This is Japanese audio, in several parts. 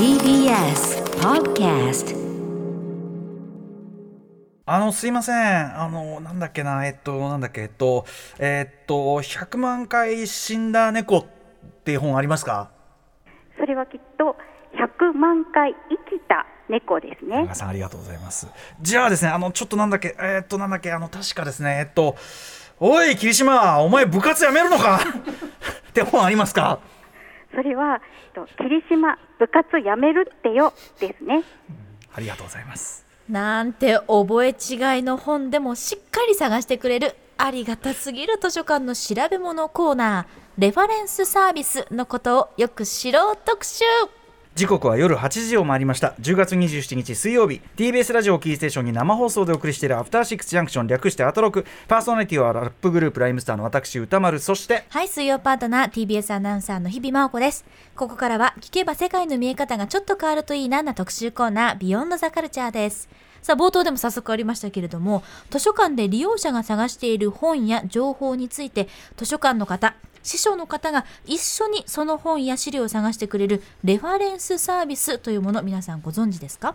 TBS Podcast あのすいません。あのなんだっけな。えっとなんだっけ。えっとえっと100万回死んだ猫っていう本ありますか？それはきっと100万回生きた猫ですね。長さんありがとうございます。じゃあですねあのちょっとなんだっけえっとなんだっけあの確かですねえっとおい霧島お前部活やめるのか？って本ありますか？それは、えっと、霧島部活やめるってよですね。ありがとうございます。なんて覚え違いの本でもしっかり探してくれるありがたすぎる図書館の調べ物コーナーレファレンスサービスのことをよく知ろう特集時刻は夜8時を回りました。10月27日水曜日。TBS ラジオキーステーションに生放送でお送りしているアフターシックスジャンクション略してアトロク。パーソナリティはラップグループライムスターの私歌丸。そしてはい水曜パートナー TBS アナウンサーの日々真央子です。ここからは聞けば世界の見え方がちょっと変わるといいなな特集コーナービヨンドザカルチャーです。さあ冒頭でも早速ありましたけれども図書館で利用者が探している本や情報について図書館の方師匠の方が一緒にその本や資料を探してくれるレファレンスサービスというもの皆さんご存知ですか？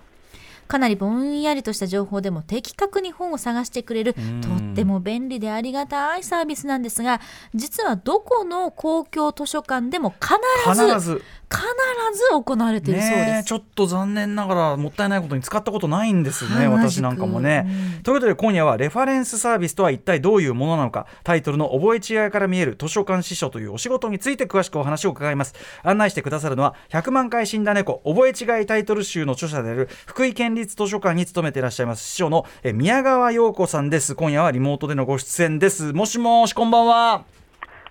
かなりぼんやりとした情報でも的確に本を探してくれるとっても便利でありがたいサービスなん。ですが実はどこの公共図書館でも必ずず必ず行われているそうです。ねえちょっと残念ながらもったいないことに使ったことないんですね、はい私なんかもね、同ということで今夜はレファレンスサービスとは一体どういうものなのかタイトルの覚え違いから見える図書館司書というお仕事について詳しくお話を伺います。案内してくださるのは100万回死んだ猫覚え違いタイトル集の著者である福井県立図書館に勤めていらっしゃいます司書のえ宮川陽子さんです。今夜はリモートでのご出演です。もしもしこんばんは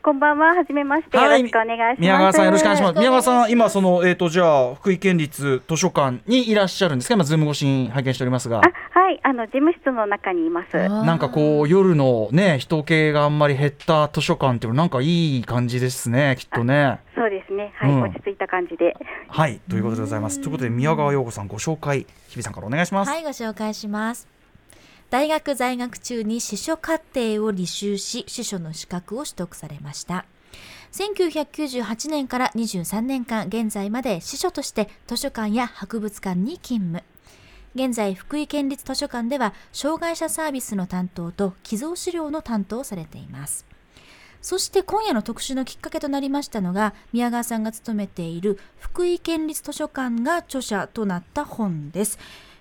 こんばんは、はじめまして、よろしくお願いします。宮川さんよろしくお願いします。宮川さん今そのえっ、とじゃあ福井県立図書館にいらっしゃるんですか？今ズーム越しに拝見しておりますが、あ、はい、あの事務室の中にいます。なんかこう夜のね人気があんまり減った図書館っていうのなんかいい感じですね。きっとね。そうですね、はい、うん落ち着いた感じで。はいということでございます。ということで宮川陽子さんご紹介日比さんからお願いします。はい、ご紹介します。大学在学中に司書課程を履修し、司書の資格を取得されました。1998年から23年間現在まで司書として図書館や博物館に勤務。現在、福井県立図書館では障害者サービスの担当と寄贈資料の担当をされています。そして今夜の特集のきっかけとなりましたのが宮川さんが勤めている福井県立図書館が著者となった本です。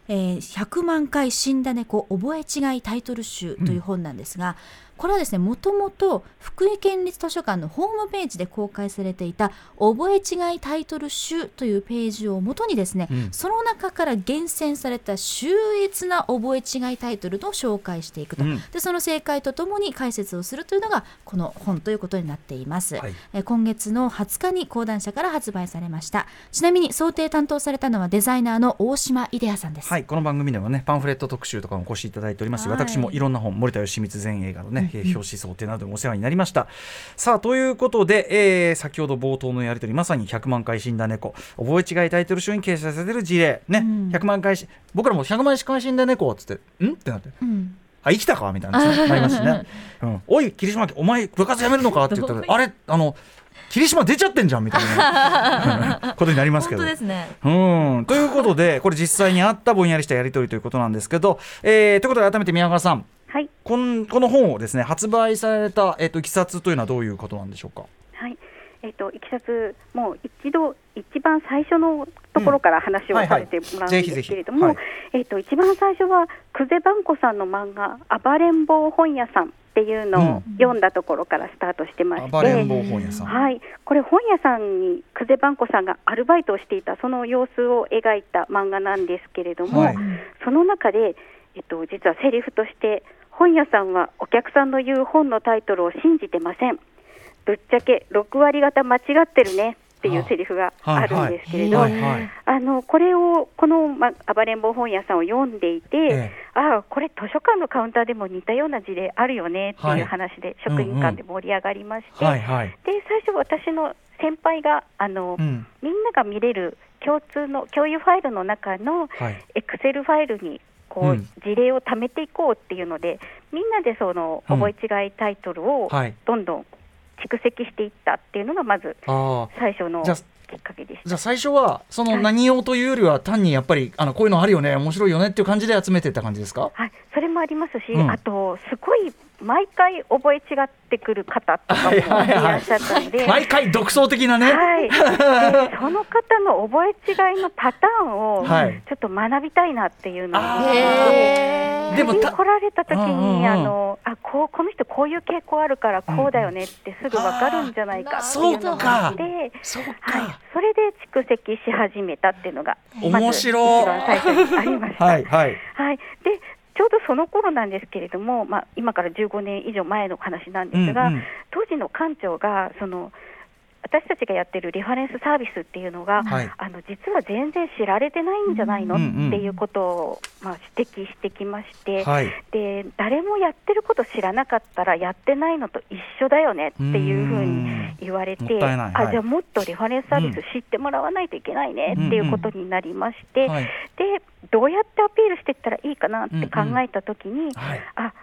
えー100万回死んだ猫覚え違いタイトル集という本なんですが、これはですねもともと福井県立図書館のホームページで公開されていた覚え違いタイトル集というページをもとにですね、うん。その中から厳選された秀逸な覚え違いタイトルを紹介していくと、うん。でその正解とともに解説をするというのがこの本ということになっています、はい。えー今月の20日に講談社から発売されました。ちなみに想定担当されたのはデザイナーの大島イデアさんです、はい、この番組ではねパンフレット特集とかもお越しいただいておりますし、はい。私もいろんな本森田義満全映画のね、えー表紙想定などもお世話になりました。さあということで、えー先ほど冒頭のやり取りまさに100万回死んだ猫。覚え違いタイトル集に掲載される事例。ね、うん。100万回し僕らも100万回死んだ猫っつってん？ってなって。うん。あ生きたか？みたいな。ねなりましたね、うん、おい霧島家お前部活やめるのか？って言ったらあれ？あの霧島出ちゃってんじゃん？みたいな。ことになりますけど。本当ですね。うん。ということでこれ実際にあったぼんやりしたやり取りということなんですけど、えーということで改めて宮川さんはい、こんこの本をですね発売された、えっといきさつというのはどういうことなんでしょうか？はい、えっ、と、いきさつ、もう一度、一番最初のところから話をさせてもらうんですけれども、はい。えっ、と、一番最初は、久世番子さんの漫画、暴れん坊本屋さんっていうのを読んだところからスタートしてまして、ん。はい、これ本屋さんに久世番子さんがアルバイトをしていたその様子を描いた漫画なんですけれども、はい。その中で、えっと、実はセリフとして本屋さんはお客さんの言う本のタイトルを信じてません。ぶっちゃけ6割方間違ってるねっていうセリフがあるんですけれど、あのこれをこの、ま、暴れん坊本屋さんを読んでいて、ええ。ああこれ図書館のカウンターでも似たような事例あるよねっていう話で、職員間で盛り上がりまして。で最初私の先輩があの、うん。みんなが見れる共通の共有ファイルの中のはい。エクセルファイルにこう、うん。事例を貯めていこうっていうのでみんなでそのうん。覚え違いタイトルをはい。どんどん蓄積していったっていうのがまずあ最初のきっかけでした。じゃあ最初はその何用というよりは単にやっぱりあのこういうのあるよね面白いよねっていう感じで集めてった感じですか？はい、それもありますし、うん。あとすごい毎回覚え違ってくる方とかもいらっしゃったので、毎回独創的なね、はい、でその方の覚え違いのパターンをはい。ちょっと学びたいなっていうのをあ思って。へーでも来られた時にあのあこうこの人こういう傾向あるからこうだよねってすぐ分かるんじゃないかっていうのがあって。そうはい。か、、それで蓄積し始めたっていうのが面白い。一番最初にありました。はいはい。はい、でちょうどその頃なんですけれども、まあ、今から15年以上前の話なんですが、うんうん。当時の館長がその私たちがやってるリファレンスサービスっていうのが、はい。あの実は全然知られてないんじゃないの、うんうんっていうことを、まあ、指摘してきまして、はい。で誰もやってること知らなかったらやってないのと一緒だよねっていうふうに言われてはい。あじゃあもっとリファレンスサービス知ってもらわないといけないねっていうことになりまして、はい。でどうやってアピールしていったらいいかなって考えたときに、はい。あ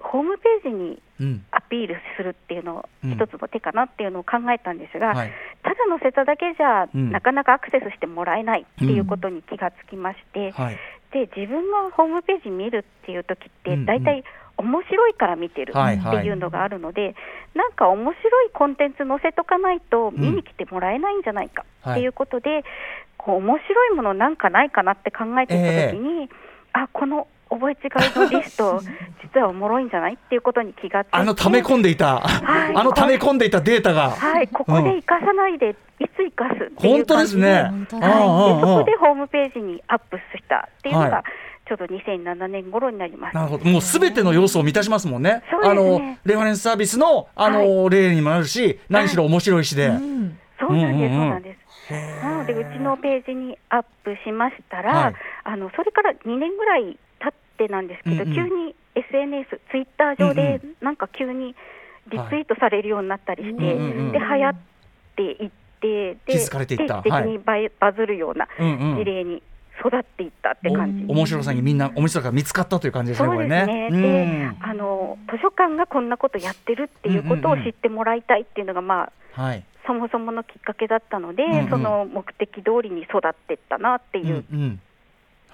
ホームページにうん。アピールするっていうのをうん。一つの手かなっていうのを考えたんですが、はい。ただ載せただけじゃ、うん。なかなかアクセスしてもらえないっていうことに気がつきまして、はい。で自分がホームページ見るっていう時ってうんうん。大体面白いから見てるはいっていうのがあるので、なんか面白いコンテンツ載せとかないと見に来てもらえないんじゃないかっていうことで、こう面白いものなんかないかなって考えてた時に、あこの覚え違いのリスト 実はおもろいんじゃない？っていうことに気がついて。あの溜め込んでいた、はい。あの溜め込んでいたデータが、はい、ここで生かさないで、いつ生かすっていう本当ですね。はい、でそこでホームページにアップしたっていうのはい。が、ちょうど2007年頃になります。なるほど。もうすべての要素を満たしますもんね。そうですね。あのレファレンスサービスのあの、例にもなるし何しろ面白いしで、うん。そうなんです、そうなんです。なので、うちのページにアップしましたら、はい。あのそれから2年ぐらい経ってなんですけど、うんうん。急に SNS、ツイッター上でうん、なんか急にリツイートされるようになったりして、うんうんうんで流行っていって、で気づかれていった。定期的にバイバズるような事例に育っていったって感じ。お面白さにみんな面白さが見つかったという感じですねそうこれですね。ね。で、あの図書館がこんなことやってるっていうことを知ってもらいたいっていうのが、まあはい。そもそものきっかけだったので、うんうん。その目的通りに育っていったなっていう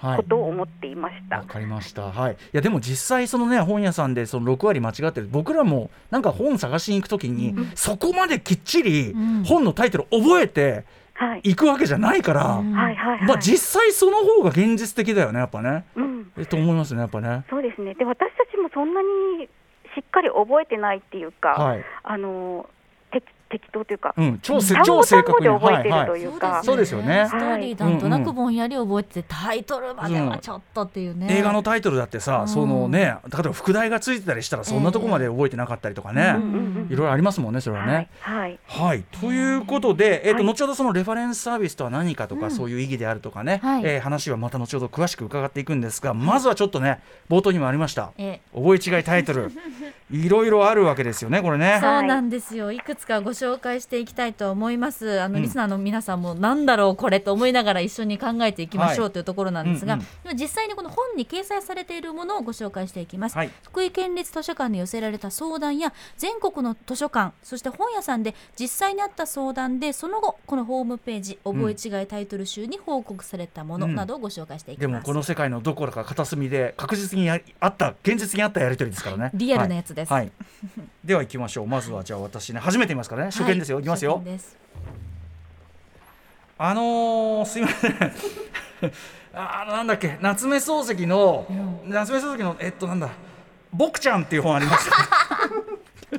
ことを思っていました。わかりました。はい。いやでも実際そのね本屋さんでその6割間違ってる僕らもなんか本探しに行くときに、そこまできっちりうん本のタイトル覚えてはい、いくわけじゃないから、うんはいはいはい。まあ実際その方が現実的だよねやっぱね。うん、えと思いますねやっぱね。そうですね。で私たちもそんなにしっかり覚えてないっていうか、はい。あの適適当というか、うん超超正確に覚えてるはいはい。とい。うか、そうですよね。ストーリーなんとなくぼん。やり覚えてて、タイトルまではちょっとっていうね。映画のタイトルだってさ、うん。そのね例えば副題がついてたりしたらそんなとこまで覚えてなかったりとかね、うんうんうんいろいろありますもんねそれはね。はい、はい、ということで、えーとはい。後ほどそのレファレンスサービスとは何かとか、そういう意義であるとかね、はい。えー話はまた後ほど詳しく伺っていくんですがまずはちょっとね冒頭にもありました。え覚え違いタイトル。いろいろあるわけですよねこれね。そうなんですよ。いくつかご紹介していきたいと思います。あの、うん。リスナーの皆さんもなんだろうこれと思いながら一緒に考えていきましょはうというところなんですが、うんうん。実際にこの本に掲載されているものをご紹介していきます。はい。福井県立図書館に寄せられた相談や全国の図書館そして本屋さんで実際にあった相談でその後このホームページ覚え違いタイトル集に報告されたものうん。などをご紹介していきでます。もこの世界のどころか片隅で確実にやあった現実にあったやり取りですからね。リアルなやつです。はい。はいでは行きましょう。まずはじゃあ私ね初めて見ますからね。初見ですよ、はいい、きますよ。あのー、すいません。あーなんだっけ。夏目漱石の、夏目漱石のえっとなんだ「ボクちゃん」っていう本あります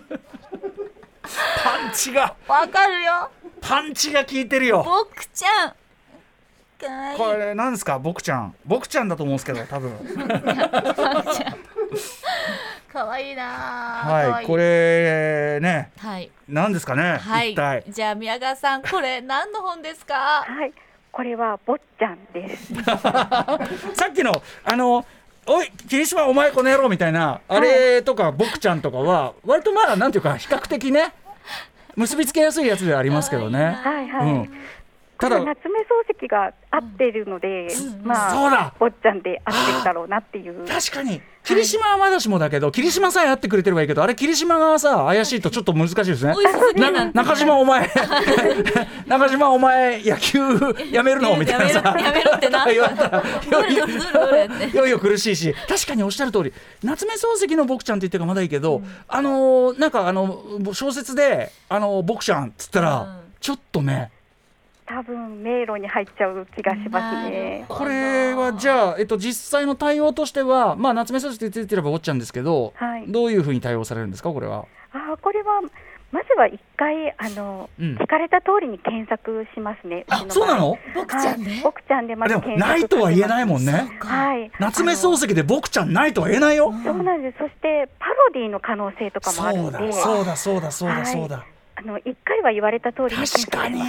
パンチが。わかるよ。パンチが効いてるよ。僕ちゃん。これなんですか？ボクちゃん。ボクちゃんだと思うんですけど多分 かわいいなはいこれねはい。何ですかね、はい。じゃあ宮川さんこれ何の本ですか？はい、これは坊ちゃんです。さっきのあのおい霧島お前この野郎みたいなあれとか、ボクちゃんとかは割とまあなんていうか比較的ね結びつけやすいやつではありますけどね。はいはい。うん。ただ夏目漱石が合ってるので、まあそうだ。坊ちゃんで合ってるだろうなっていう。確かに。霧島はまだしもだけど霧島さえ会ってくれてればいいけどあれ霧島がさ怪しいとちょっと難しいですね。おいすすぎななんて中島お前。中島お前野球やめるの？みたいなさ。やめろってな。言われたらいよいよ 苦しいし。確かにおっしゃる通り。夏目漱石の僕ちゃんって言ってるからまだいいけど、あのーなんかあの小説で「あの僕ちゃん」っつったら、うん。ちょっとね多分迷路に入っちゃう気がしますね。これはじゃあ、えっと、実際の対応としては、まあ、夏目漱石って言ってればおっちゃんですけど、はいどういうふうに対応されるんですかこれは？あーこれはまずは一回あの、うん聞かれた通りに検索しますね。あそうなの？僕ちゃんではい、僕ちゃんでまず検索ないとは言えないもんね。ね。はい。夏目漱石で僕ちゃんないとは言えないよ。そうなんです。そしてパロディの可能性とかもあるそうので、だそうだそうだそうだはいそうだ。あの一回は言われた通り確かに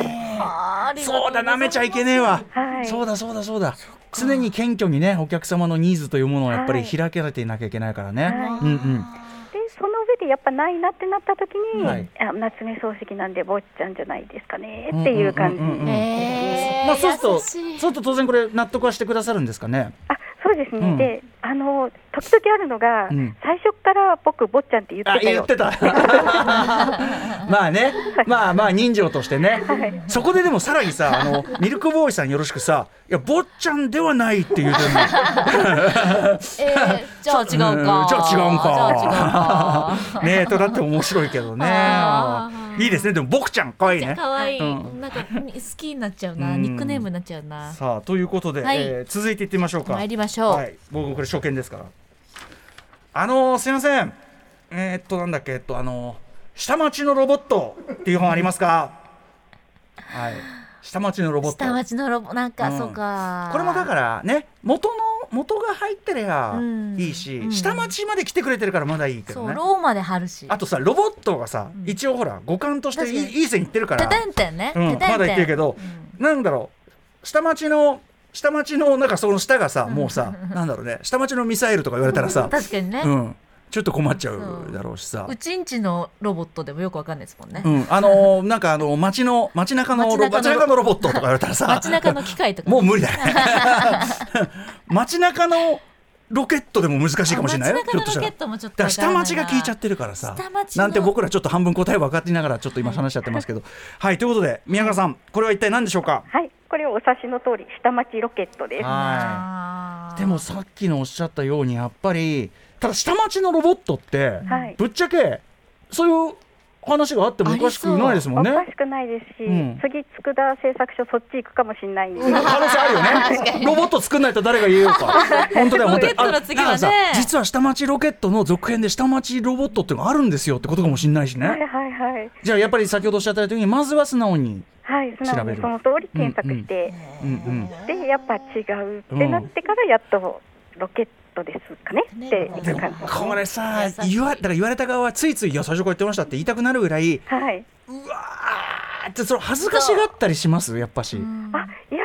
そうだ舐めちゃいけねえわ。はい。そうだそうだそうだ。常に謙虚にねお客様のニーズというものをやっぱりはい開けられていなきゃいけないからね。はいうんうん。でその上でやっぱないなってなった時に、はいあ夏目漱石なんで坊ちゃんじゃないですかねっていう感じ。まあそうするとそういすると当然これ納得はしてくださるんですかね？あですね、うん。であの時々あるのが、うん。最初から僕、坊ちゃんって言ってあたよ言ってた。まあね。まあまあ人情としてね、はい。そこででもさらにさ あのミルクボーイさんよろしくさ「いや坊ちゃんではない」って言うてるの。えーじゃあ違うか。うん。じゃあ違うんか。ねえとだって面白いけどねいいですね。でも僕ちゃんかわいいね可愛い。うん。なんか好きになっちゃうな。うん。ニックネームになっちゃうな。さあということで、はい。えー続いていってみましょうか。参りましょう。はい。僕これ初見ですから。あのーすいません。えーっとなんだっけ。えっとあのー下町のロボットっていう本ありますか？はい下町のロボット。下町のロボなんか、うん。そうか。これもだからね元の元が入ってりゃうん。いいし、うん。下町まで来てくれてるからまだいいけそうどねローマで貼るし。あとさロボットがさ、うん。一応ほら五感としていいいい線いってるから。ててんてんね、うんまだ言ってるけどうん。なんだろう。下町の下町のなんかその下がさうん。もうさなんだろうね。下町のミサイルとか言われたらさ、確かにね、う、うんちょっと困っちゃうだろうしさ。ちんちのロボットでもよくわかんないですもんね、うん、あのーなんかあの街の街中のロ街中のロボットとか言われたらさ街中の機械とか。もう無理だね。街中のロケットでも難しいかもしれないよ。街中のロケットもちょっとだからわからないな。下町が聞いちゃってるからさ。なんて僕らちょっと半分答え分かっていながらちょっと今話しちゃってますけど。はい、ということで宮川さんこれは一体何でしょうか？はい、これお察しの通り、下町ロケットです。でもさっきのおっしゃったようにやっぱりただ下町のロボットってはい。ぶっちゃけそういう話があってもおかしくないですもんねおかしくないですし、うん次、佃製作所、そっち行くかもしれないんで、可能性あるよね。ロボット作んないと誰が言えようか。本当だよ、本当に。ロケットの次はねあだからさ実は下町ロケットの続編で下町ロボットっていうのがあるんですよってことかもしれないしはいね。はいはい、じゃあやっぱり先ほどおっしゃったように、まずは素直に。はい、素直調べるにその通り検索して、うんうん。で、やっぱ違うってなってから、やっとロケットですかね。ね。っていう感じこれさ言わだから言われた側はついつい「いや最初から言ってました」って言いたくなるぐらいうはい、うわーってそれ恥ずかしがったりします？やっぱし。うんあいや、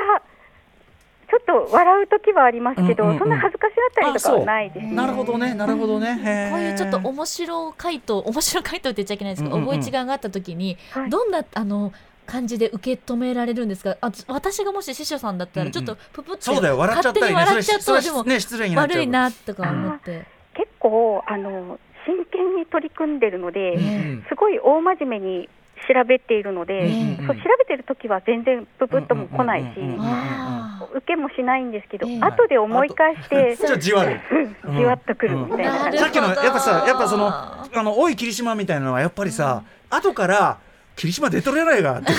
ちょっと笑う時はありますけど、うんうんうん。そんな恥ずかしがったりとかあそうはないですね。なるほどねなるほどね。こういうちょっと面白回答面白回答って言っちゃいけないですけど、うんうんうん。覚え違いがあった時に、はい。どんなあの感じで受け止められるんですかあつ私がもし師匠さんだったうんうん。らちょっとププって、そうだよ。笑っちゃったりね。勝手に笑っちゃったらでもね失礼になっちゃう。悪いなとか思って、結構あの真剣に取り組んでるので、うんうんすごい大真面目に調べているので、ねうんそう調べてる時は全然ププッとも来ないし、受けもしないんですけど、ええ。後で思い返して、ちょっとじわる。うん。じわっとくるみたいな。感じ、さっきのやっぱさやっぱそのなあの「おい霧島」みたいなのはやっぱりさ、後から「霧島出とるやないか」って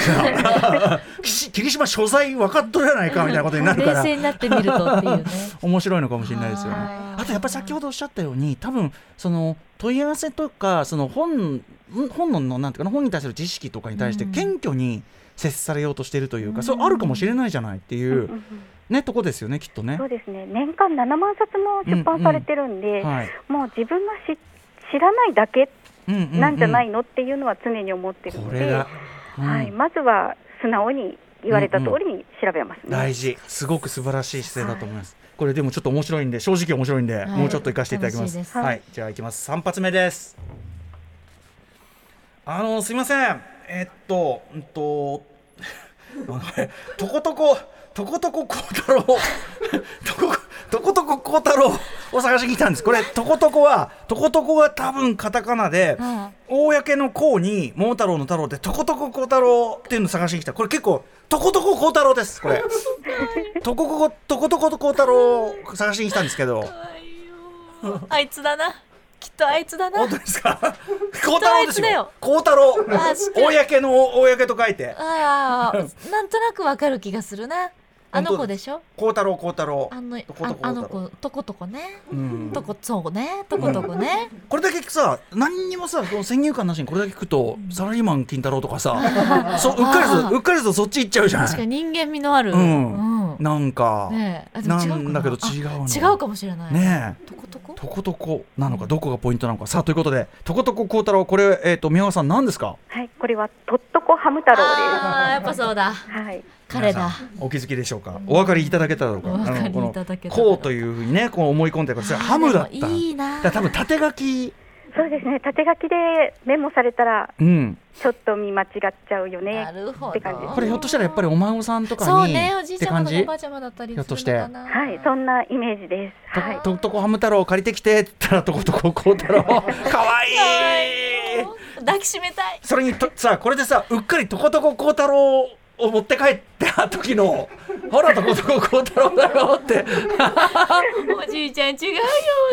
霧島所在分かっとるやないかみたいなことになるか冷ら静になってみるとっていうね。面白いのかもしれないですよね。あとやっぱり先ほどおっしゃったように多分その問い合わせとかその本本ののなんていうかな本に対する知識とかに対してうん。謙虚に接されようとしているというか、それあるかもしれないじゃないっていう、うんうんねとこですよねきっとね。そう。ですね。年間7万冊も出版されてるんで、はい。もう自分がし知らないだけうんうんうんなんじゃないのっていうのは常に思ってるので、はい、まずは素直に言われた通りに調べますね。大事。すごく素晴らしい姿勢だと思います、これでもちょっと面白いんで正直面白いんで、い。もうちょっと行かせていただきます。楽しいはい、じゃあ行きます。三発目です。あのすいません。えっとうんととことこ、とことこ孝太郎、とこ とことこ孝太郎を探しに来たんです。これ、とことこは、とことこが多分カタカナで、公の孝に桃太郎の太郎で、とことこ孝太郎っていうのを探しに来た。これ結構、とことこ孝太郎です、これ。とここ、とことこ孝太郎を探しに来たんですけど。あいつだな。きっとあいつだな。本当ですか？孝太郎ですだよよ。孝太郎公の公と書いて。ああ、なんとなくわかる気がするな。あの子でしょ？孝太郎孝太郎。あのとことこああの子。とことこね、うん。とこそうね。とことこね、これだけ聞くさ何にもさこの先入観なしにこれだけ聞くと、サラリーマン金太郎とかさ そううっかりとうっかりとそっち行っちゃうじゃない確かに人間味のある、うん。うん。なんか、ねな。んだけど違う違うかもしれない。ねえ。とことこ？とことこなのかどこがポイントなのか。さあということでとことこ孝太郎これえっ、と宮川さん何ですか？はい、これはとっとこハム太郎です。ああやっぱそうだ。はい。彼だ。お気づきでしょうか？お分かりいただけただろうか？あのこのこうというふうにねこう思い込んでこれそれハムだった。いいな。多分縦書き。そうですね。縦書きでメモされたらうん。ちょっと見間違っちゃうよね。な。るほど。って感じこれひょっとしたらやっぱりお孫さんとかにそうねおじいって感じ？ちゃまとおばあちゃまだったりひょっとするのかなはい、そんなイメージです。はい。ととこハム太郎借りてきてって言ったらとことこ孝太郎かわいい！抱きしめたい。それにとさこれでさうっかりとことこ孝太郎を持って帰った時のほらとことこ孝太郎だよって。おじいちゃん違うよ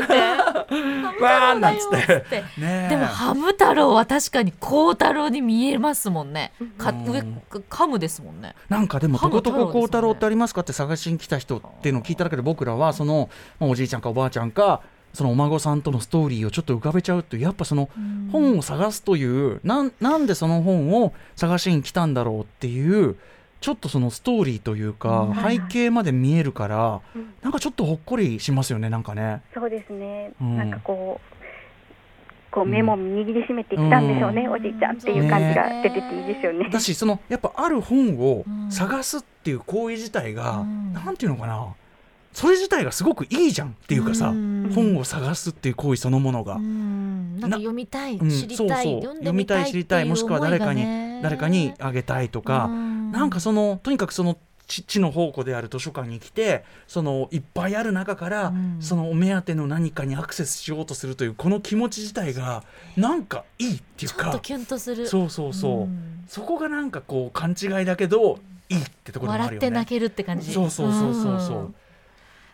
って。わーなんつって。でもハム太郎は確かに孝太郎に見えますもんね。かうん。上カムですもんね。なんかでもとことこ孝太郎ってありますかって探しに来た人っていうのを聞いただけで僕らはその、まあ、おじいちゃんかおばあちゃんかそのお孫さんとのストーリーをちょっと浮かべちゃうというやっぱその本を探すというなんなんでその本を探しに来たんだろうっていうちょっとそのストーリーというかうん背景まで見えるからうんなんかちょっとほっこりしますよねなんかね。そうですね。うんなんかこう。こうメモを握りしめてきたんでしょうね、うんおじいちゃんっていう感じが出てていいですよね。だしそのやっぱある本をうん探すっていう行為自体が、うんなんていうのかなそれ自体がすごくいいじゃんっていうかさ、うん。本を探すっていう行為そのものが、うん。なんか読みたいうん知りたいそうそう。読みたい知りたいもしくは誰かに、誰かにああげたいとか、なんかそのとにかくその地地の宝庫である図書館に来てそのいっぱいある中から、うん。そのお目当ての何かにアクセスしようとするというこの気持ち自体がなんかいいっていうかちょっとキュンとする。そうそうそう、ん。そこがなんかこう勘違いだけどいいってところでもあるよね。笑って泣けるって感じ。そうそうそうそうそう。ん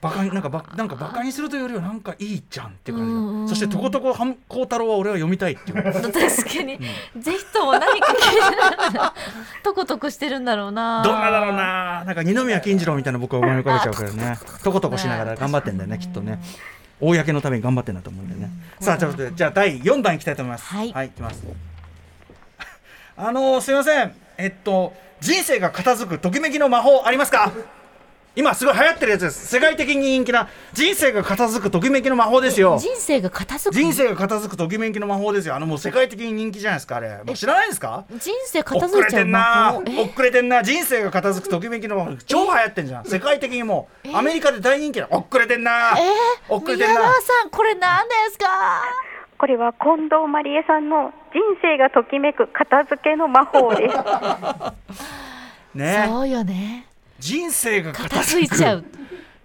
バカになんかバなんかバカにするというよりはなんかいいじゃんっていう感じだ、うんうんそしてとことこはん孝太郎は俺は読みたいっていう。確かに、ぜひとも何か聞いてながらトコトコしてるんだろうな。どんなだろうな。なんか二宮金次郎みたいな僕は思い浮かべちゃうからね。とことこしながら頑張ってんだよねきっとね。公のために頑張ってんだと思うんだよねさあちょっとじゃあ第4弾いきたいと思います。はいいきます。あのーすいません。えっと人生が片付くときめきの魔法ありますか？今すごい流行ってるやつです。世界的に人気な人生が片付くときめきの魔法ですよ。人生が片付く。人生が片付くときめきの魔法ですよ。あのもう世界的に人気じゃないですかあれ。もう知らないですか？人生片付いちゃうん魔な。法え？遅れてんな。人生が片付くときめきの魔法。超流行ってんじゃん。世界的にもう。アメリカで大人気だ遅れてんな。え？ー、遅れてんな。宮川さんこれ何ですか？これは近藤麻理恵さんの人生がときめく片付けの魔法です。ね。そうよね人生が片片付いちゃう。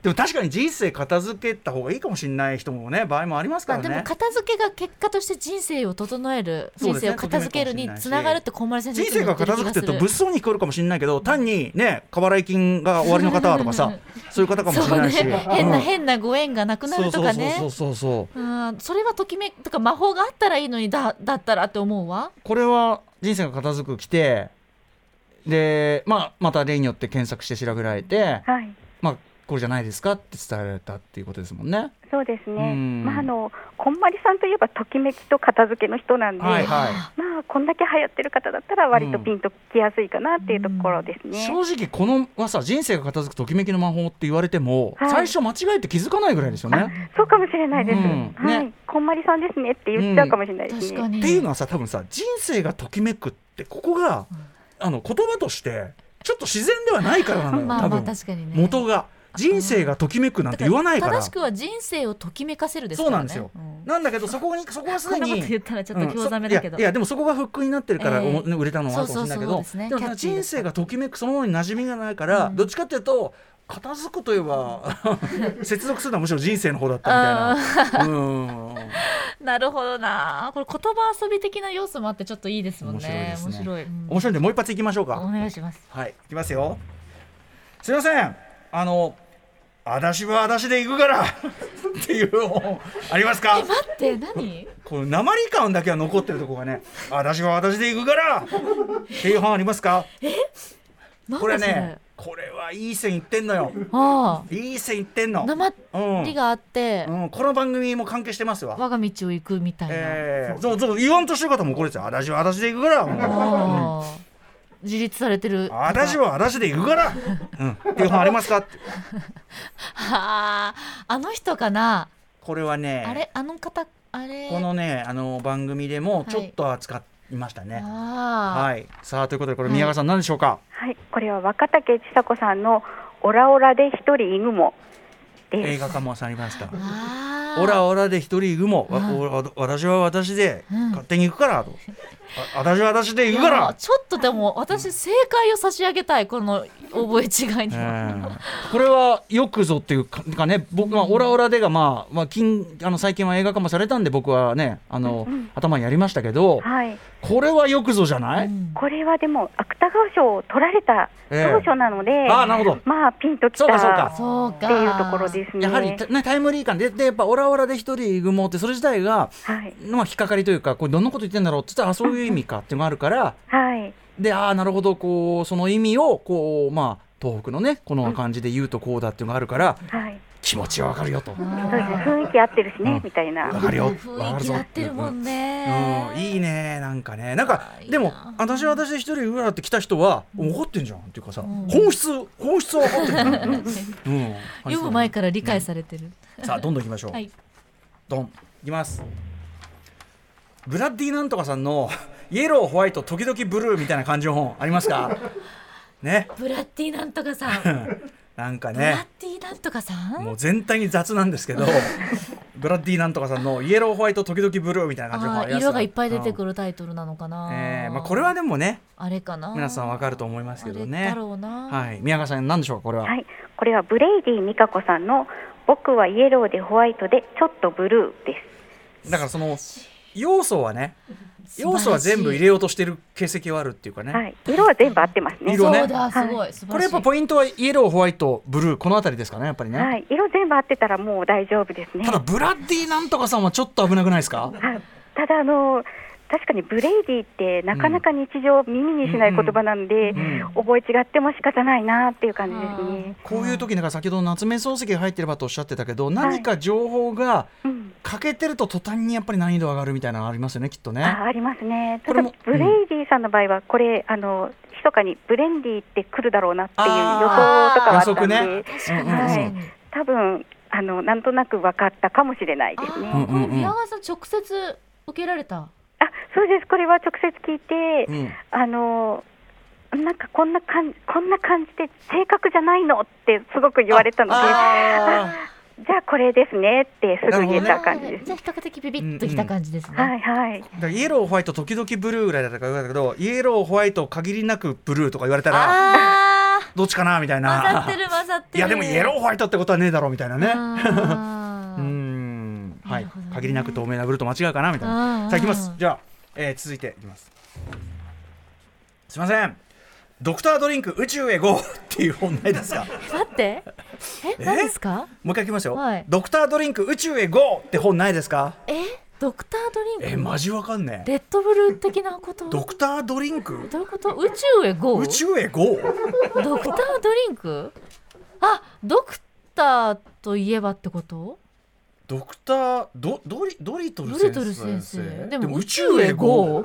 でも確かに人生片付けた方がいいかもしれない人もね場合もありますかまあ、らねでも片付けが結果として人生を整える、人生を片付けるにつながるって小丸先生人生が片付くって言うと物騒に聞こえるかもしれないけど単にね過払い金が終わりの方とかさそういう方かもしそうねれないし。変なうん。変なご縁がなくなるとかね。そうそうそうそうそう。うん。それはときめとか魔法があったらいいのにだだったらって思うわ。これは人生が片付く来てで、まあ、また例によって検索して調べられて、はい。まあ、これじゃないですかって伝えられたっていうことですもんね。そうですね。うんまああのこんまりさんといえばときめきと片付けの人なんで、はいはいまあこんだけ流行ってる方だったら割とピンときやすいかなっていうところですね。正直このはさ人生が片付くときめきの魔法って言われても、はい最初間違えて気づかないぐらいですよね。そうかもしれないです。うんはい、ねこんまりさんですねって言っちゃうかもしれないですね。確かにっていうのはさ多分さ人生がときめくってここが、あの言葉としてちょっと自然ではないからなのよ、まあまあ多分。ね。元が。人生がときめくなんて言わない。から正しくは人生をときめかせるですね。そうなんですよ、うん。なんだけどそこにそこはすでに言ったらちょっと興ざめだけど。うんそいやでもそこがフックになってるから、ええ。お売れたのはあるかもしれないけど。人生がときめくそのものに馴染みがないから、うん。どっちかっていうと片付くといえば 接続するのはむしろ人生の方だったみたいな。うん。なるほどな。これ言葉遊び的な要素もあってちょっといいですもんね。面白いですね。面白い、うん。面白いんでもう一発いきましょうか。お願いします。はい、いきますよ。すいません、あの、私は私で行くからっていう本ありますか？待って何？この鉛感だけは残ってるとこがね、私は私で行くからっていう本ありますか？これなんだそれね、これはいい線いってんのよ。あいい線いってんの。あ生りがあって、うん、この番組も関係してますわ。我が道を行くみたいな、えー、そうそう言わんとしてる方もこれですよ。私は私で行くから。ああ。自立されてる。私は私で行くから。うん、っていう本ありますか？って。は ああの人かな、これはね、あれ？あの方？あれ？このねあの番組でもちょっと扱いましたね。はい、さあということでこれ宮川さん何でしょうか？はい、これは若竹千佐子さんのオラオラで一人イグモ。映画化もされました。オラオラで一人行くも、わうんわ私は私でうん勝手に行くからと。あ私は私で行くから。ちょっとでも私正解を差し上げたいこの覚え違いには、うんこれはよくぞっていうかかね。僕はオラオラでがまあまあ近あの最近は映画化もされたんで僕はねあの、頭にやりましたけどはい、これはよくぞじゃない、うん。これはでも芥川賞を取られたええ。当初なので、ああなるほど。まあピンときたそうかそうか。っていうところですね。やはりたねタイムリー感ででやっぱオラオラで一人行くもってそれ自体がはい、まあ引っかかりというかこれどんなこと言ってんだろうって言ったらあそういう意味かっていうのがあるからはい、でああなるほどこうその意味をこうまあ東北のねこの感じで言うとこうだっていうのがあるからはい、気持ちはわかるよと。そうです雰囲気合ってるしね、うん。みたいな。わかるよ。雰囲気合ってるもんね、うん、いいねなんかね。なんかでも私は私で一人上だって来た人は怒ってんじゃんっていうかさ、ん。本質本質は分かってんじゃん、うん、読む前から理解されてる、さあどんどん行きましょう、はい。ドンいきますブラッディなんとかさんのイエローホワイト時々ブルーみたいな感じの本ありますか？ね？ブラッディなんとかさん。なんかブラッねディなんとかさん？もう全体に雑なんですけど ブラッディなんとかさんのイエローホワイト時々ブルーみたいな感じのあ本ありますー色がいっぱい出てる、くるタイトルなのかな、うん。えーまあ、これはでもねあれかな？皆さんわかると思いますけどね。あれだろうな、はい、宮川さん、何でしょうか、これは？はい、これはブレイディみかこさんの僕はイエローでホワイトでちょっとブルーです。だから、その要素はね。要素は全部入れようとしてる形跡はあるっていうかね。はい、色は全部合ってますね。色ねそうだすごい、素晴らしいこれやっぱポイントはイエロー、ホワイト、ブルー、このあたりですかね、やっぱりね。はい、色全部合ってたらもう大丈夫ですね。ただ、ブラッディなんとかさんはちょっと危なくないですか？はい、ただあの確かにブレイディってなかなか日常耳にしない言葉なんで、ん覚え違っても仕方ないなっていう感じですね。こういう時なんか先ほど夏目漱石が入ってればとおっしゃってたけど、何か情報がうん、欠けてると途端にやっぱり難易度上がるみたいなのありますよね、きっとね。あありますね。ただこれもブレイディさんの場合はこれあの密かにブレンディって来るだろうなっていう予想とかはあったんで、ね。多分あのなんとなく分かったかもしれないですね。これうんうん。うん宮川さん直接受けられた？あ、そうです。これは直接聞いて、うん。あのなんかこんな感じこんな感じで正確じゃないのってすごく言われたので、じゃあこれですねってすぐ言えた感じです。じゃあ比較的ビビッときた感じですね、はいはい。だからイエロー、ホワイト、時々ブルーぐらいだったから言われたけど、イエロー、ホワイト、限りなくブルーとか言われたら、どっちかな？みたい混ざなって。る混ざってるいや、でもイエロー、ホワイトってことはねえだろうみたいなね。あ うん、はいね、限りなく透明なブルーと間違うかな？みたいうんな。さあ、いきます。じゃあ、えー続いていきます。すいません。ドクタードリンク宇宙へ GO っていう本題ですか？待って。え何ですか？もう一回いきますよ。はい。ドクタードリンク宇宙へ GO って本ないですか？え？ドクタードリンク？え、マジわかんねえ。レッドブル的なこと？ドクタードリンク？どういうこと？宇宙へ GO 宇宙へ GO? ドクタードリンク？あドクターといえばってこと？ドクタードドリドリトルド先生？リトル先生。でも宇宇宙へ GO 宇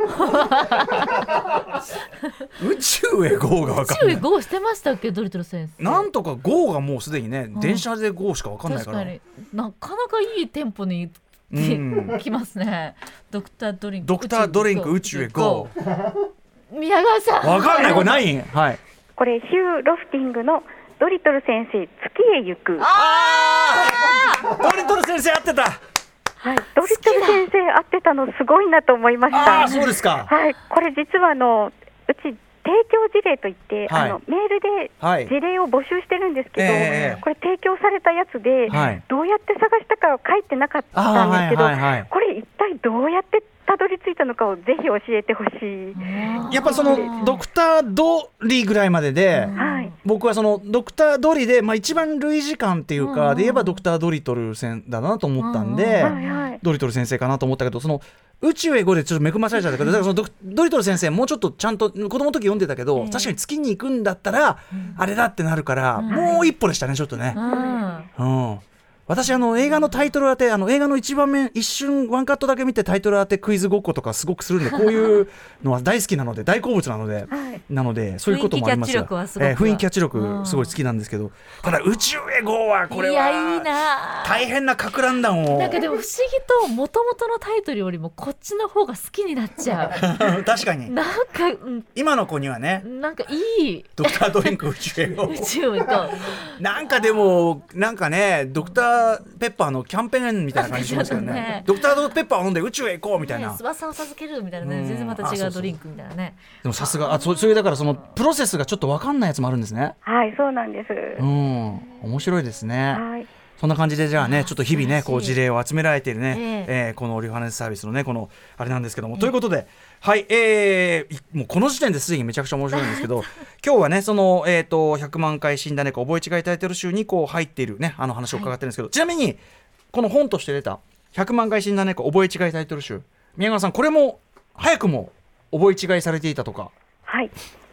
宙へ GO がわ宇宙へかんない。GO してましたっけドリトル先生。なんとか GO がもうすでにね、ん。電車で GO しかわかんないか確からに。なかなかいいテンポにうん。きますね。ドクタードリンクドクタードリンク宇宙へ GO 宮川さん。わかんない。これない？はい。これヒュー・ロフティングのドリトル先生月へ行く。あドリトル先生合ってた。はい、ドリトル先生会ってたのすごいなと思いました。ああそうですか。はい、これ実はあのうち提供事例といって、はい。あのメールはい。で事例を募集してるんですけど、ええ。これ提供されたやつで、はい。どうやって探したかは書いてなかったんですけど、あーはいはいはい。これ一体どうやってたどり着いたのかをぜひ教えてほしい。やっぱそのドクター・ドリーぐらいまでで、はい。僕はそのドクター・ドリで、まあ、一番類似感っていうか、うん。で言えばドクター・ドリトル先だなと思ったんで。ドリトル先生かなと思ったけどその宇宙へ5でちょっと恵まされちゃったけどだからそのドクドリトル先生もうちょっとちゃんと子供の時読んでたけど、ええ確かに月に行くんだったら、あれだってなるから、うん。もう一歩でしたねちょっとね。うん。うん私あの映画のタイトル当てあの映画の一番目一瞬ワンカットだけ見てタイトル当てクイズごっことかすごくするんで こういうのは大好きなので大好物なので、はい。なのでそういうこともあります雰囲気キャッチ力はすごくえー雰囲気キャッチうん。力すごい好きなんですけど、ただ宇宙へ GO はこれいやいいはな。大変なかく乱談を。なんかでも不思議ともともとのタイトルよりもこっちの方が好きになっちゃ 確かに。うなんか、うん、今の子にはねなんかいい。ドクタードリンク宇宙へ GO 宇宙行こなんかでもなんかねドクターペッパーのキャンペーンみたいな感じしますけどね。ね。ドクターペッパーを飲んで宇宙へ行こうみうたいな、ね翼を授けるみたいなね。うん。全然また違うドリンクみたいなね。でもさすがあそそういうだからそのプロセスがちょっと分かんないやつもあるんですね。はい、そうなんです。うん。面白いですね。はい。そんな感じでじゃあねちょっと日々ねこう事例を集められているね、ええ。ーこのリファレンスサービスのねこのあれなんですけども、ということではいえーいもうこの時点ですでにめちゃくちゃ面白いんですけど 今日はねそのえっ、と100万回死んだ猫覚え違いタイトル集にこう入っているねあの話を伺ってるんですけど、ちなみにこの本として出た100万回死んだ猫覚え違いタイトル集。宮川さんこれも早くも覚え違いされていたとか？はい。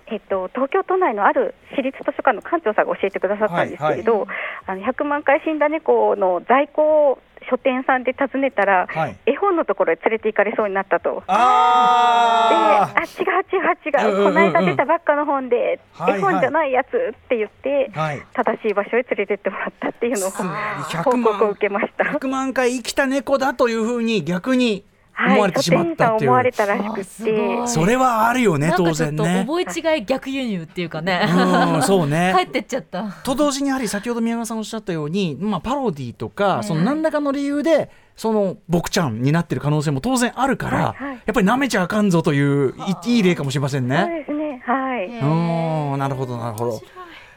えっと、東京都内のある私立図書館の館長さんが教えてくださったんですけれど、あの100万回死んだ猫の在庫を書店さんで訪ねたら、はい。絵本のところへ連れて行かれそうになったと。で、ああ、違う違う違う、うんうんうんうん。この間出たばっかの本で、はいはい。絵本じゃないやつって言って、はい。正しい場所へ連れてってもらったっていうのをすごい。100報万告を受けました。100万回生きた猫だというふうに逆に思はい、われてしまったっていう、思われたらしくあすって、ごいそれはあるよね当なんかちょっと然ね。覚え違い逆輸入っていうかね。うんそうね。帰ってっちゃった。と同時にやはり先ほど宮川さんおっしゃったように、まあ、パロディとか、ねその何らかの理由でその僕ちゃんになってる可能性も当然あるから、はいはい。やっぱり舐めちゃあかんぞといういいい例かもしれませんそうね。ですね、はい。うんなるほどなるほど。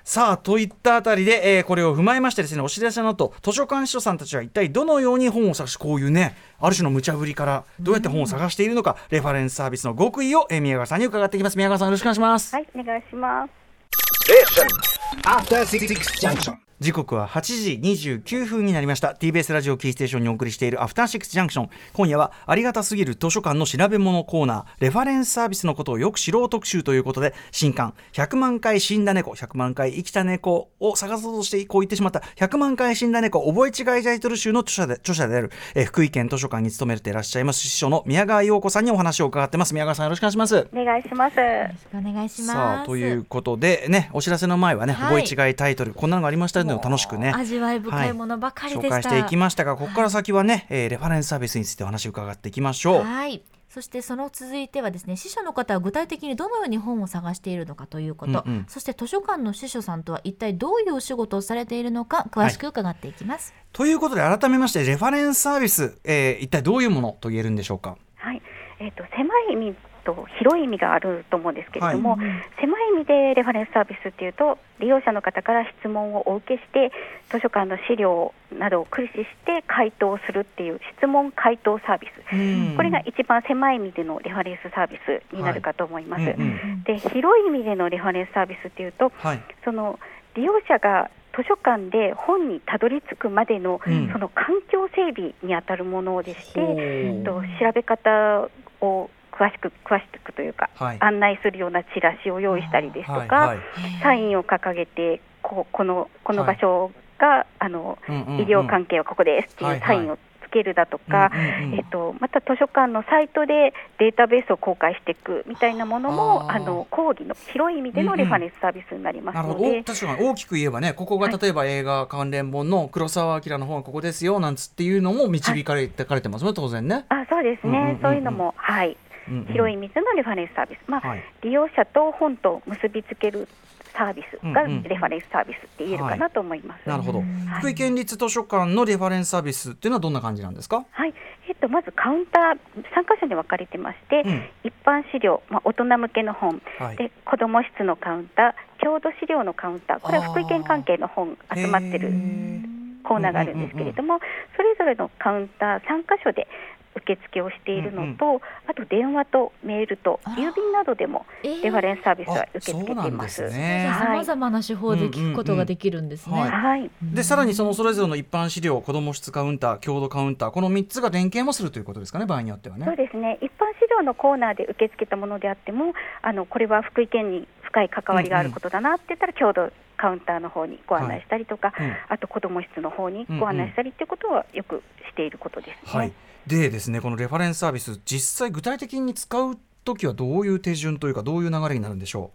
さあといったあたりで、えーこれを踏まえましてですねお知らせの後図書館司書さんたちは一体どのように本を探しこういうねある種の無茶ぶりからどうやって本を探しているのか、レファレンスサービスの極意を、えー宮川さんに伺っていきます宮川さんよろしくお願いします。はい、お願いします。時刻は8時29分になりました。TBS ラジオキーステーションにお送りしているアフターシックスジャンクション。今夜はありがたすぎる図書館の調べ物コーナーレファレンスサービスのことをよく知ろう特集ということで新刊100万回死んだ猫100万回生きた猫を探そうとしてこう言ってしまった100万回死んだ猫覚え違いタイトル集の著者で著者である、えー福井県図書館に勤めていらっしゃいます師匠の宮川陽子さんにお話を伺ってます。宮川さんよろしくお願いします。お願いします。よろしくお願いします。さあということでねお知らせの前はね、はい。覚え違いタイトルこんなのがありましたので楽しくね味わい深いものばかりでした、紹介していきましたがここから先はね、えーレファレンスサービスについてお話を伺っていきましょう。はい。そしてその続いてはですね司書の方は具体的にどのように本を探しているのかということ、うんうん。そして図書館の司書さんとは一体どういうお仕事をされているのか詳しく伺っていきます、ということで改めましてレファレンスサービス、えー一体どういうものと言えるんでしょうか？はい、えっ、と狭い意味と広い意味があると思うんですけれども、はい。狭い意味でレファレンスサービスっていうと利用者の方から質問をお受けして図書館の資料などを駆使して回答するっていう質問回答サービス、これが一番狭い意味でのレファレンスサービスになるかと思います。うんうんで広い意味でのレファレンスサービスっていうとはい、その利用者が図書館で本にたどり着くまでの、うん。その環境整備にあたるものでして、ほう。えっと調べ方を詳しく詳しくというか、はい。案内するようなチラシを用意したりですとか、はいはい。サインを掲げてここのこの場所が、あのうんうんうん。医療関係はここですってはいい。うサインをつけるだとか、うんうんうん。えっと、また図書館のサイトでデータベースを公開していくみたいなものもあの講義の広い意味でのレファレンスサービスになりますなるほど。おので、確かに大きく言えばねここが例えば映画関連本の黒澤明の本はここですよなんつっていうのも導かれてかれてますね当然ね。あそうですね、うんうんうんうん。そういうのも、はい、うんうん広い意味でのレファレンスサービス、まあはい。利用者と本と結びつけるサービスがうんうん。レファレンスサービスって言えるかなと思います。なるほど、はい。福井県立図書館のレファレンスサービスっていうのはどんな感じなんですか？はい、えっと、まずカウンター3箇所に分かれてまして、うん。一般資料、まあ、大人向けの本、はい。で子ども室のカウンター郷土資料のカウンター。これは福井県関係の本集まってるコーナーがあるんですけれども、それぞれのカウンター3箇所で受付をしているのと、あと電話とメールと郵便などでもえー。レファレンスサービスはあ受け付けていそうなんま。ですさまざまな手法で聞くことができるんですね。うんうんうん。はい、でさらにそのそれぞれの一般資料子ども室カウンター郷土カウンターこの3つが連携もするということですかね場合によってはね。そうですね。一般資料のコーナーで受け付けたものであってもあのこれは福井県に深い関わりがあることだなって言ったら、郷土カウンターの方にご案内したりとか、うん。あと子ども室の方にご案内したりっていうことはよくしていることですね。はい、でですねこのレファレンスサービス実際具体的に使う時はどういう手順というかどういう流れになるんでしょ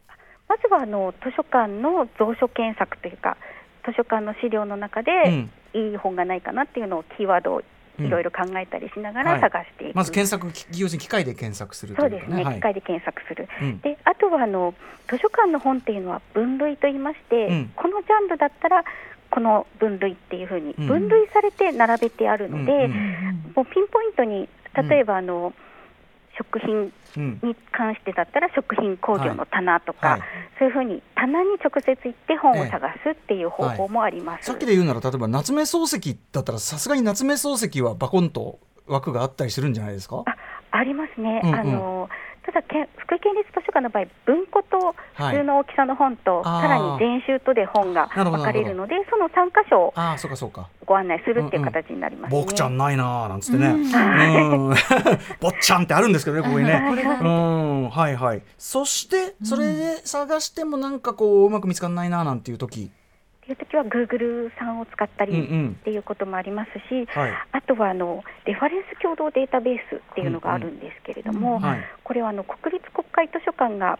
まずはあの図書館の蔵書検索というか図書館の資料の中で、うん。いい本がないかなっていうのをキーワードをいろいろ考えたりしながらはい。探していく、まず検索き要するに機械で検索するというですね、はい。機械で検索する、うん。であとはあの図書館の本っていうのは分類といいまして、うん。このジャンルだったらこの分類っていうふうにうん。分類されて並べてあるので、うんうん。もうピンポイントに例えばあの、食品うん。に関してだったら食品工業の棚とか、はい。そういうふうに棚に直接行って本を探すっていう方法もあります。さっきで言うなら例えば夏目漱石だったらさすがに夏目漱石はバコンと枠があったりするんじゃないですか？あありますね、うんうん。あのただけ福井県立図書館の場合文庫と普通の大きさの本と、あー。さらに全集とで本が分かれるのでその3箇所をああそうかそうか。ご案内するっていう形になりますね。僕ちゃん。ないなーなんつってね、うん。うん、坊ちゃんってあるんですけどねここにね。はいはい。うんはいはい。そしてそれで探してもなんかこううまく見つかんないななんていう時、いう時は Google さんを使ったりうんうん。っていうこともありますし、はい。あとはあのレファレンス共同データベースっていうのがあるんですけれども、うん。はい。これはあの国立国会図書館が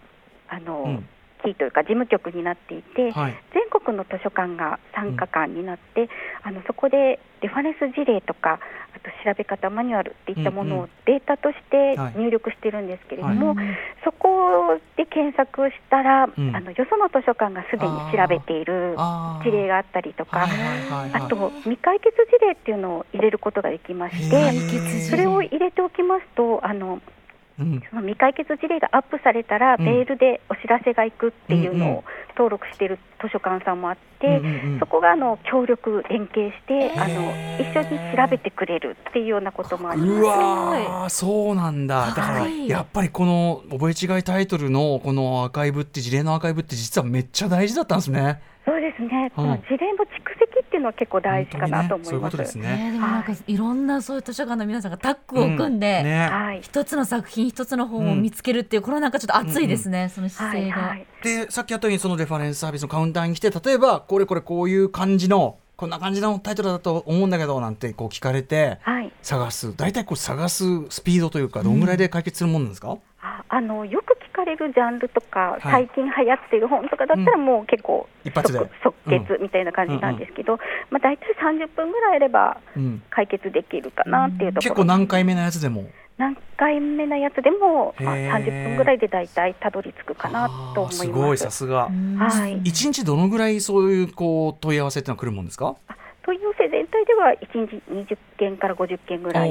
あの、うんキーというか事務局になっていて、はい。全国の図書館が参加館になって、あのそこでレファレンス事例とかあと調べ方マニュアルっていったものをうんうん。データとしてはい。入力してるんですけれども、はい。そこで検索したら、ん。あのよその図書館がすでに調べている事例があったりとか、はいはいはいはい。あと未解決事例っていうのを入れることができましてそれを入れておきますとあのうん。その未解決事例がアップされたら、うん。メールでお知らせが行くっていうのを登録している図書館さんもあって、うんうんうん。そこがあの協力連携して、あの一緒に調べてくれるっていうようなこともあります。うわーそうなんだ。だからはいやっぱりこの覚え違いタイトルのこのアーカイブって事例のアーカイブって実はめっちゃ大事だったんですね。そうですね、うん。この事例の蓄積っていうのは結構大事かなと思いそういうます。ことですね。ねでもなんかい。ろんなそういう図書館の皆さんがタッグを組んで、うんね。はい一つの作品一つの本を見つけるっていう、これなんかちょっと熱いですね、その姿勢が。はいはい。でさっきあったようにそのレファレンスサービスのカウンターに来て例えばこれこれこういう感じのこんな感じのタイトルだと思うんだけどなんてこう聞かれてはい。探す。大体こう探すスピードというかどんぐらいで解決するもんなんですか、ああのよく聞かれるジャンルとか、はい。最近流行ってる本とかだったらもう結構一発で。即即決みたいな感じなんですけど、まあ、大体30分ぐらいあればうん、解決できるかなっていうところ、結構何回目のやつでも？何回目のやつでも、まあ、へー30分ぐらいで大体たどり着くかなと思います。すごいさすが、うん。はい。一日どのぐらいそういうこう問い合わせってのは来るもんですか？問い合わせ全体では1日20件から50件ぐらい、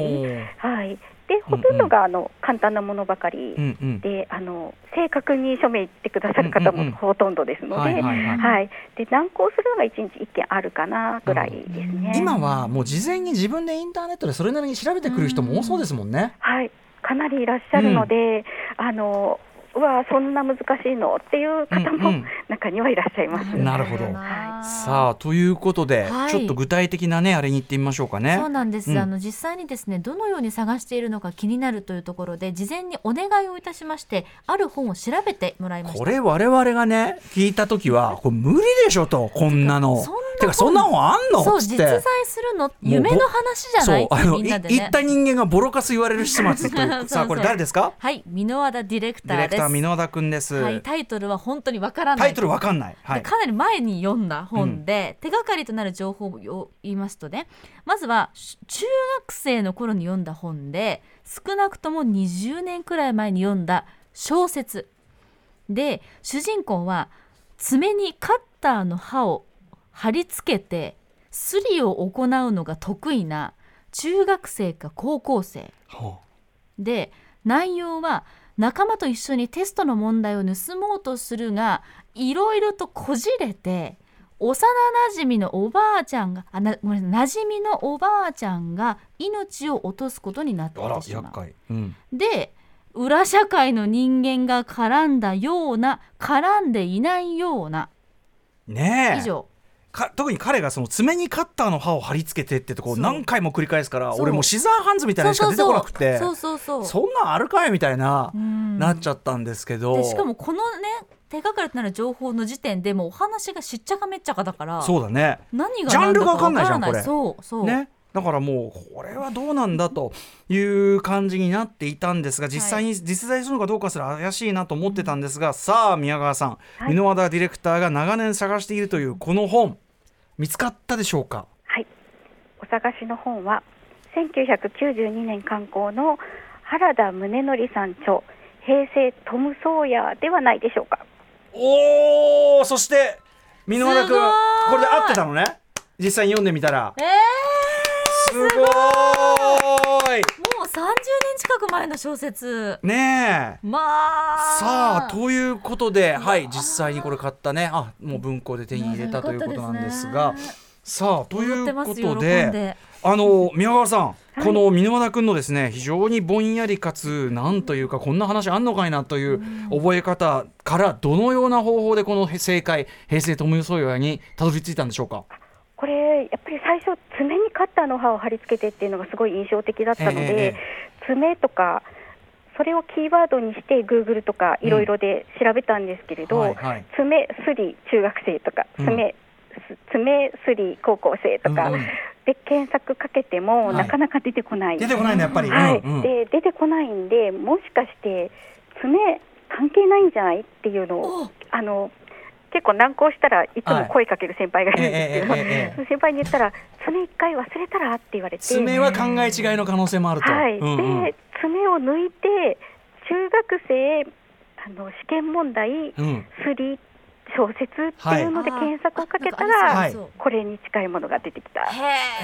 はい、でほとんどがあの簡単なものばかり。うんうん。で、あの正確に署名行ってくださる方うんうんうん。もほとんどですので、難航するのが1日1件あるかなぐらいですね。今はもう事前に自分でインターネットでそれなりに調べてくる人も多そうですもんね。はい、かなりいらっしゃるので、あのうわそんな難しいのっていう方もうんうん。中にはいらっしゃいます。なるほど。はさあということで、はい。ちょっと具体的なねあれに行ってみましょうかね。そうなんです、うん。あの実際にですねどのように探しているのか気になるというところで事前にお願いをいたしましてある本を調べてもらいました。これ我々がね聞いた時はこれ無理でしょとこんなの。そんなてかそんな本あんの？そうつって。実在するの？夢の話じゃない？そうあのいみんなでね。言った人間がボロカス言われる始末というそう さあこれ誰ですか？はい箕輪田ディレクディレクターですター箕輪田くんです、はい、タイトルは本当にわからない。タイトルわかんない、はい、でかなり前に読んだ本で、手がかりとなる情報を言いますとねまずはし中学生の頃に読んだ本で少なくとも20年くらい前に読んだ小説。で主人公は爪にカッターの刃を貼り付けてすりを行うのが得意な中学生か高校生。はで内容は仲間と一緒にテストの問題を盗もうとするがいろいろとこじれて幼なじみのおばあちゃんがあなごめんなさい馴染みのおばあちゃんが命を落とすことになってしまう。うん。で裏社会の人間が絡んだような絡んでいないようなねえ。以上か特に彼がその爪にカッターの刃を貼り付けてってとこ何回も繰り返すから俺もうシザーハンズみたいなのしか出てこなくてそうそうそう。そんなんあるかいみたいな、うん。なっちゃったんですけど。でしかもこのね手がかりとなる情報の時点でもうお話がしっちゃかめっちゃかだからそうだね。何がジャンルが何だわかんないじゃんこれ。そうそう、ねだからもうこれはどうなんだという感じになっていたんですが実際に実在するのかどうかすら怪しいなと思ってたんですが、さあ宮川さん、はい。箕輪田ディレクターが長年探しているというこの本見つかったでしょうか？はい、お探しの本は1992年刊行の原田宗則さん著平成トム・ソーヤーではないでしょうか。おーそして箕輪田君これで合ってたのね？実際に読んでみたら。えすごーい。ー、もう30年近く前の小説。ねえ。まあ。さあということで、はい、実際にこれ買ったね。あもう文庫で手に入れたということなんですが。さあということでであの宮川さん、い。この箕輪田君のですね非常にぼんやりかつなんというかこんな話あんのかいなという覚え方からどのような方法でこの正解平成トム・ソーヤにたどり着いたんでしょうか？これやっぱり最初爪にカッターの刃を貼り付けてっていうのがすごい印象的だったのええで、爪とかそれをキーワードにして Google とかいろいろで調べたんですけれど、はいはい。爪すり中学生とかうん。爪、す爪すり高校生とか、うんうん。で検索かけてもはい。なかなか出てこない。出てこないのやっぱり。はい、うんうん。で出てこないんでもしかして爪関係ないんじゃない？っていうのをお。あの結構難航したらいつも声かける先輩がいるんですけど、ええええええその先輩に言ったら爪一回忘れたら？って言われて。爪は考え違いの可能性もあると。はい、うんうん。で爪を抜いて中学生あの試験問題うん。小説っていうのではい。検索をかけたあら、はい。これに近いものが出てきた。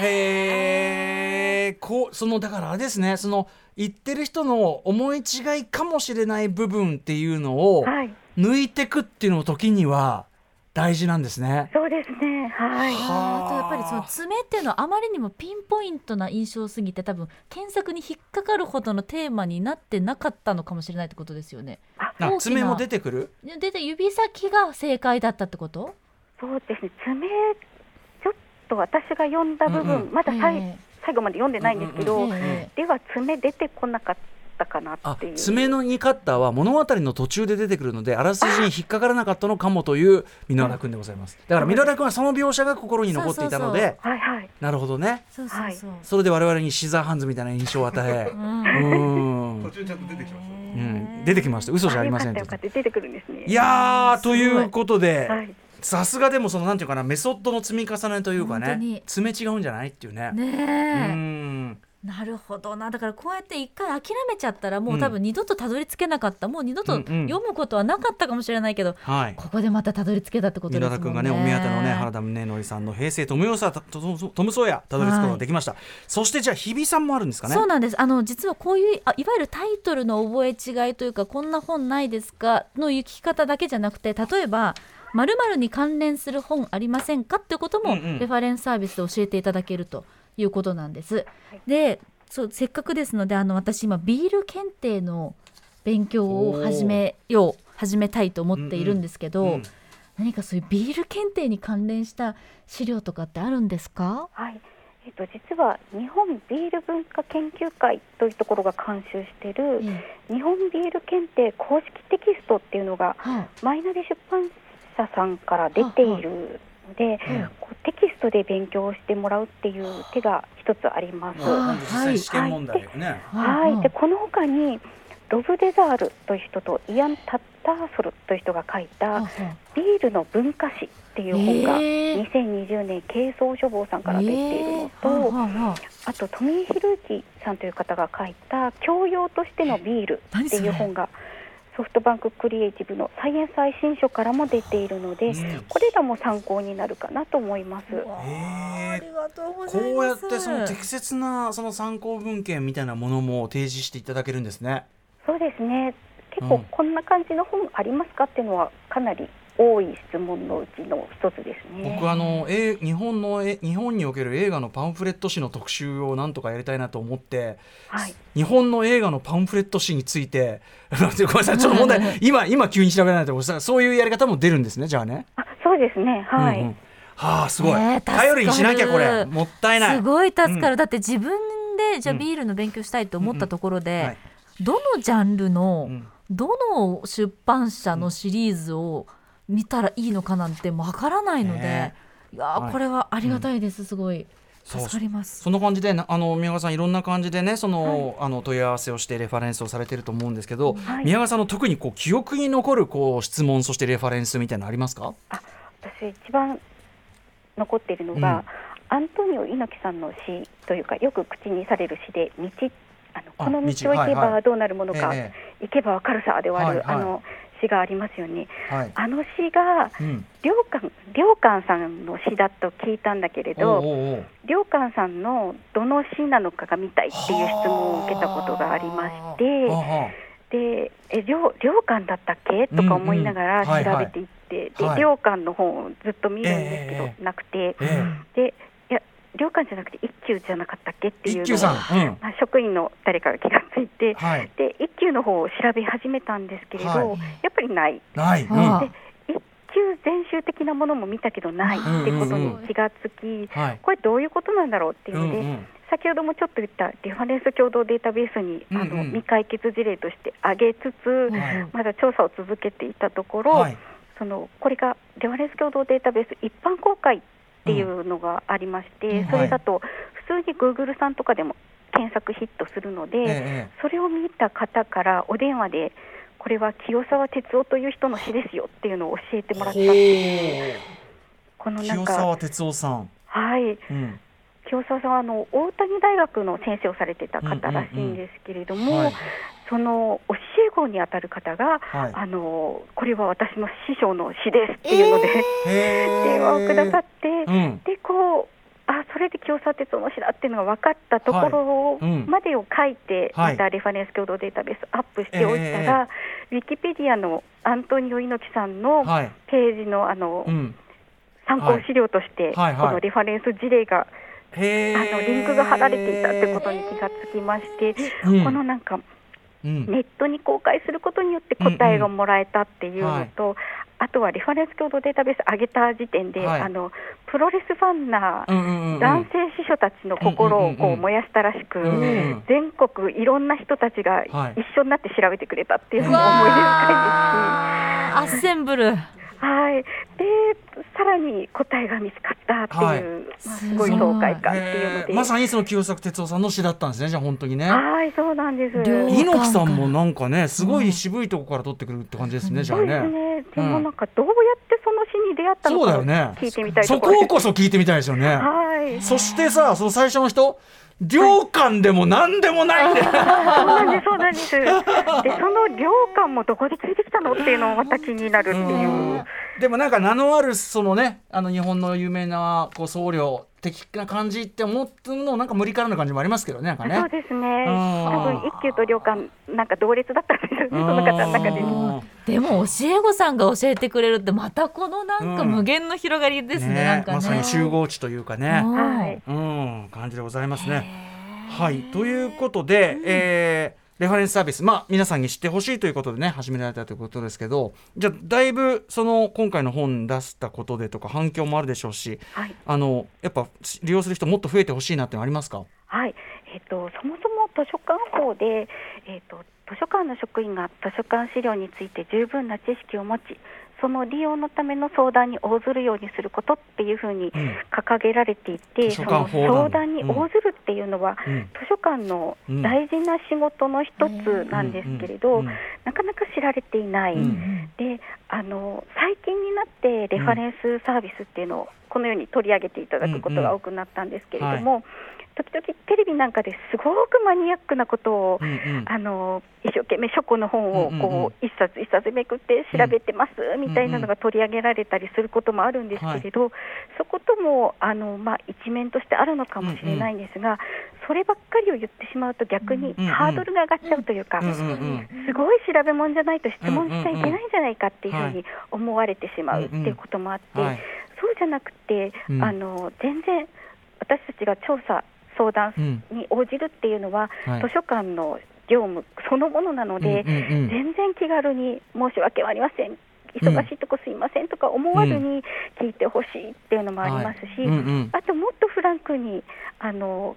へえこうそのだからあれですね。その言ってる人の思い違いかもしれない部分っていうのをはい、抜いてくっていうの時には大事なんですね。そうですね。はい。あーあとやっぱりその爪っていうのはあまりにもピンポイントな印象すぎて多分検索に引っかかるほどのテーマになってなかったのかもしれないってことですよね。あ爪も出てくる？でで指先が正解だったってこと？そうですね。爪ちょっと私が読んだ部分、うんうんまださい、え最後まで読んでないんですけど、うんうんえでは爪出てこなかったかなあっていう。爪のにカッターは物語の途中で出てくるのであらすじに引っかからなかったのかもという箕輪田君でございます。だから箕輪田君はその描写が心に残っていたのではいはい。なるほどね。そうそうそう。それで我々にシザーハンズみたいな印象を与えうん。途中ちゃんと出てきました。うん、出てきました。嘘じゃありませんよか。ったよかった出てくるんですね。いやーということで、はい。さすがでもそのなんていうかなメソッドの積み重ねというかね爪違うんじゃないっていうね。ねうえ、んなるほどな。だからこうやって一回諦めちゃったらもう多分二度とたどり着けなかった、もう二度とうんうん。読むことはなかったかもしれないけど、はい。ここでまたたどり着けたってことですもんね。君がねお目当てのね原田宗則さんの平成トムヨサトムソーヤたどり着くことができました、そしてじゃあ日比さんもあるんですかね？そうなんです。あの実はこういうあいわゆるタイトルの覚え違いというかこんな本ないですかの行き方だけじゃなくて例えば〇〇に関連する本ありませんかってこともうんうん。レファレンスサービスで教えていただけるということなんです。でそうせっかくですのであの私今ビール検定の勉強を始めよう始めたいと思っているんですけど、うん何かそういうビール検定に関連した資料とかってあるんですか？はい。えっと実は日本ビール文化研究会というところが監修しているええ。日本ビール検定公式テキストっていうのがはマイナビ出版社さんから出ているので、テキストで勉強してもらうっていう手が一つあります。もう今度実際に試験問題をね、あはい、でこの他にロブ・デザールという人とイアン・タッターソルという人が書いた「ビールの文化史」っていう本がえー。2020年軽装書房さんから出ているのと、あと富井宏之さんという方が書いた「教養としてのビール」っていう本がソフトバンククリエイティブのサイエンス最新書からも出ているので、うん。これらも参考になるかなと思います。へー。ありがとうございます。こうやってその適切なその参考文献みたいなものも提示していただけるんですね。そうですね。結うん。構こんな感じの本ありますか？っていうのはかなり多い質問のうちの一つですね。僕あのえ日本のえ日本における映画のパンフレット誌の特集をなんとかやりたいなと思ってはい、日本の映画のパンフレット誌について ごめんなさいちょっと問題今今急に調べないとそういうやり方も出るんですねじゃあね。あそうですねはい、うんうん。はあすごい、ね頼りにしなきゃこれ。もったいない。すごい助かる、うん。だって自分でじゃビールの勉強したいと思ったところで、はい。どのジャンルの、うん。どの出版社のシリーズを見たらいいのかなんてわからないので、ね。いやこれはありがたいです、すごい。助かります。そんな感じでなあの宮川さんいろんな感じでねその、あの問い合わせをしてレファレンスをされてると思うんですけど、はい。宮川さんの特にこう記憶に残るこう質問そしてレファレンスみたいなのありますか？私一番残っているのが、アントニオ猪木さんの詩というかよく口にされる詩で道あのあこの道を行けばどうなるものか、え。行けばわかるさで終わる、はいはい。あの詩がありますよね。えはい。あの詩がうん。良寛良寛さんの詩だと聞いたんだけれど良寛さんのどの詩なのかが見たいっていう質問を受けたことがありましてでえ良良寛だったっけ？とか思いながうんらうんはいはい。調べていって、はい。で良寛の本をずっと見るんですけど、ええなくて。あえ。でいや良寛じゃなくて一休じゃなかったっけっていうのを。うん。まあ職員の誰かが気がついてはい。で一休の方を調べ始めたんですけれど、はいやっぱりない。ない。うん。一級全集的なものも見たけどないってことに気がつき、い。これどういうことなんだろうっていううんので、うん。先ほどもちょっと言ったレファレンス共同データベースに、あうんうんの未解決事例として挙げつつ、はいまだ調査を続けていたところ、はい。そのこれがレファレンス共同データベース一般公開っていうのがありまして、うんそれだと普通に Google さんとかでも検索ヒットするので、ええそれを見た方からお電話でこれは清沢哲夫という人の詩ですよっていうのを教えてもらったっていうこの清沢哲夫さん。はいうん。清沢さんはあの大谷大学の先生をされてた方らしいんですけれども、はい。その教え子にあたる方が、はい。あのこれは私の師匠の詩ですっていうので、へえ電話をくださって、うん。でこうあそれで清沢哲夫の詩だっていうのが分かったところまでを書いて、はい。またレファレンス共同データベースアップしておいたら、ウィキペディアのアントニオ猪木さんのはい。ページのあの、うん。参考資料として、はい。はい。このレファレンス事例が。あのリンクが貼られていたってことに気がつきまして、うん。このなんかうん。ネットに公開することによって答えがもらえたっていうのと、あとはレファレンス共同データベース上げた時点で、はい。あのプロレスファンなうんうんうんうん。男性司書たちの心をうんうんうんうこうん燃やしたらしく、うんうん全国いろんな人たちがはい。一緒になって調べてくれたっていうのも思い出深いアッセンブル。ですし、はい、でさらに答えが見つかったっていう、はいまあ、すごい爽快感っていうので、まさにその清作哲夫さんの詩だったんですねじゃあ本当にね。はいそうなんです。両猪木さんもなんかねすごい渋いとこから取ってくるって感じですね、じゃあそうですね。ね。でもなんかどうやってその詩に出会ったのかそうだよね聞いてみたいそとここそ聞いてみたいですよね。はい。そしてさその最初の人良寛でも何でもないんだよ。そうなんです、そうなんです。で、その量感もどこで聞いてきたのっていうのもまた気になるっていう。でもなんか名のあるそのねあの日本の有名なこう僧侶的な感じって思ってるのなんか無理からな感じもありますけどねなんかね。そうですね。ん多分一級と量感なんか同列だったんですよね。その方の中で。うんでも教え子さんが教えてくれるってまたこのなんかうん無限の広がりですね,、なんかねまさに集合地というかね。うんはい。うん、感じでございますね。はい、ということで、えーレファレンスサービス、まあ、皆さんに知ってほしいということでね始められたということですけどじゃあだいぶその今回の本出したことでとか反響もあるでしょうしはい。あのやっぱ利用する人もっと増えてほしいなってのありますか？はい。えっ、とそもそも図書館法でえっ、と図書館の職員が図書館資料について十分な知識を持ち。その利用のための相談に応ずるようにすることっていうふうにうん。掲げられていて、図書その相談に応ずるっていうのは、うん。図書館の大事な仕事の一つなんですけれど、うん。うん。なかなか知られていない、うんであの最近になってレファレンスサービスっていうのを、ここのように取り上げていただくことが多くなったんですけれども、時々テレビなんかですごくマニアックなことを、うんうん。あの一生懸命書庫の本をうんうんうん。こう一冊一冊めくって調べてますみたいなのが取り上げられたりすることもあるんですけれど、そこともあの、まあ、一面としてあるのかもしれないんですが、そればっかりを言ってしまうと逆にうんうんハードルが上がっちゃうというか、うんうんうん。すごい調べ物じゃないと質問しちゃいけないんじゃないかっていうふうに思われてしまうっていうこともあって、はい。そうじゃなくて、うん。あの全然私たちが調査相談うんに応じるっていうのは、はい。図書館の業務そのものなので、うんうんうん。全然気軽に申し訳ありません。忙しいとこすいませんとか思わずに聞いてほしいっていうのもありますし、はい。うんうん。あともっとフランクにあの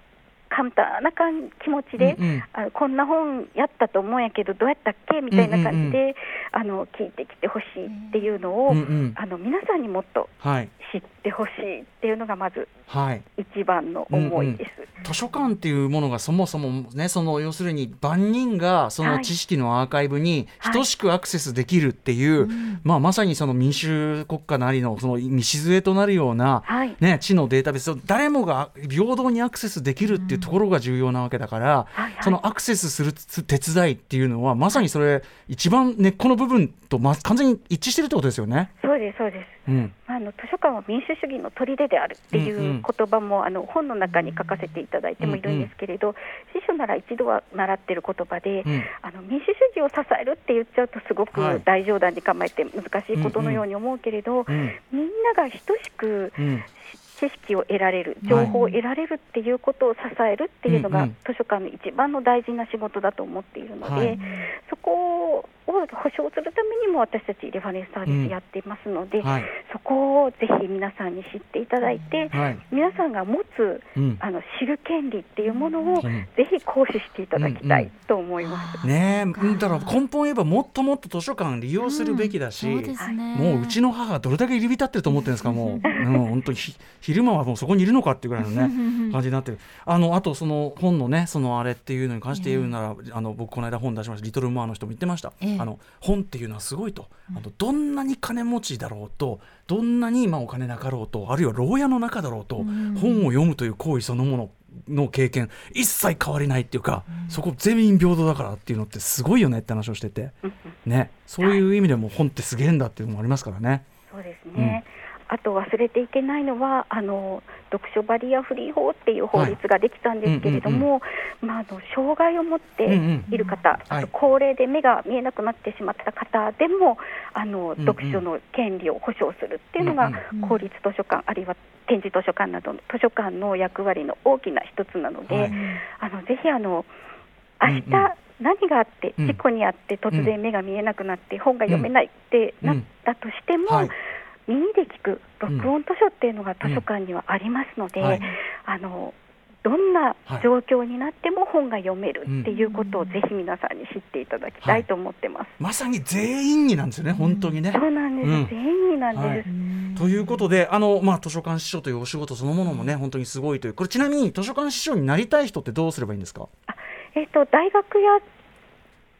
簡単な感気持ちで、うんうん。あのこんな本やったと思うんやけどどうやったっけみたいな感じで、あの聞いてきてほしいっていうのを、うんうん。あの皆さんにもっとはい。知ってほしいっていうのがまずはい一番の思いです。図書館っていうものがそもそもねその要するに万人がそのはい知識のアーカイブにはい。等しくアクセスできるっていう、まあ、まさにその民主国家なりのその礎となるような、はい。ね、知のデータベースを誰もが平等にアクセスできるっていうところが重要なわけだから、はいはい。そのアクセスする手伝いっていうのはまさにそれ一番根っこの部分と、ま、完全に一致してるってことですよね。そうですそうです。うん。あの図書館は民主主義の砦であるっていうんうん。う言葉も、あの本の中に書かせていただいてもいるんですけれど、司書なら一度は習ってる言葉で、うん。あの民主主義を支えるって言っちゃうとすごはい。く大冗談に構えて難しいことのように思うけれど、うん。みんなが等しくうん。知識を得られる情報を得られるっていうことを支えるっていうのが、図書館の一番の大事な仕事だと思っているので、はい。そこを保障するためにも私たちレファレンスサービスやっていますので、はい。そこをぜひ皆さんに知っていただいて、はい。皆さんが持つうん。あの知る権利っていうものを、うん。ぜひ行使していただきたいと思います。ねえ。だから根本言えばもっともっと図書館利用するべきだし、そうね。もううちの母がどれだけ入り浸ってると思ってる んですかもう、うん、本当にひ昼間はもうそこにいるのかっていうぐらいのね感じになってる。あのあとその本のねそのあれっていうのに関して言うなら、あの僕この間本出しました「リトル・モア」の人も言ってました、ええあの本っていうのはすごいと、あのどんなに金持ちだろうとどんなに今お金なかろうとあるいは牢屋の中だろうと、本を読むという行為そのものの経験一切変わりないっていうか、そこ全員平等だからっていうのってすごいよねって話をしてて、ね、そういう意味でも本ってすげえんだっていうのもありますからね。そうですね、あと忘れていけないのはあの読書バリアフリー法っていう法律ができたんですけれども、まあ、あの障害を持っている方、あと高齢で目が見えなくなってしまった方でもあの、読書の権利を保障するっていうのが、うん公立図書館あるいは展示図書館などの図書館の役割の大きな一つなので、はい。あのぜひあの明日、うん。うん何があってうん。事故にあって突然目が見えなくなって本が読めないってなったとしても、はい耳で聞く録音図書っていうのが図書館にはありますので、はい。あのどんな状況になっても本が読めるっていうことをぜひ皆さんに知っていただきたいと思ってます。まさに全員になんですよね本当にね。そうなんです、うん。全員なんです、はい。ということであの、まあ、図書館司書というお仕事そのものもね本当にすごいという。これちなみに図書館司書になりたい人ってどうすればいいんですか？えっと大学や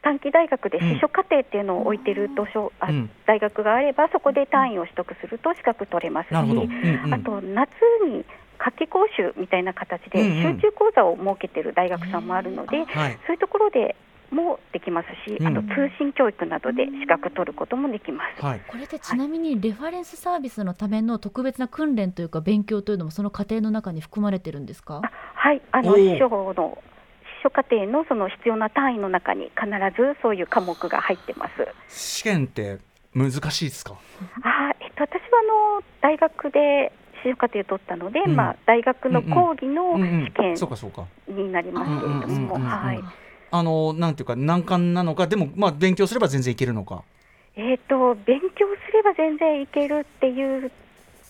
短期大学でうん。司書課程っていうのを置いてる図書、あうん。大学があればそこで単位を取得すると資格取れますし、うんうん。あと夏に夏季講習みたいな形でうんうん。集中講座を設けてる大学さんもあるので、はい。そういうところでもできますし、うん。あと通信教育などで資格取ることもできます。はい。これってちなみにレファレンスサービスのための特別な訓練というか勉強というのもその過程の中に含まれてるんですか？あはい、あのおー。司書の司書課程のその必要な単位の中に必ずそういう科目が入ってます。試験って難しいですか？あえっと、私はあの大学で司書課程を取ったので、うん。まあ、大学の講義の試験そうかそうか。になりますけれども、はい。あのなんていうか難関なのかでもまあ勉強すれば全然いけるのか？えっ、と、勉強すれば全然いけるっていう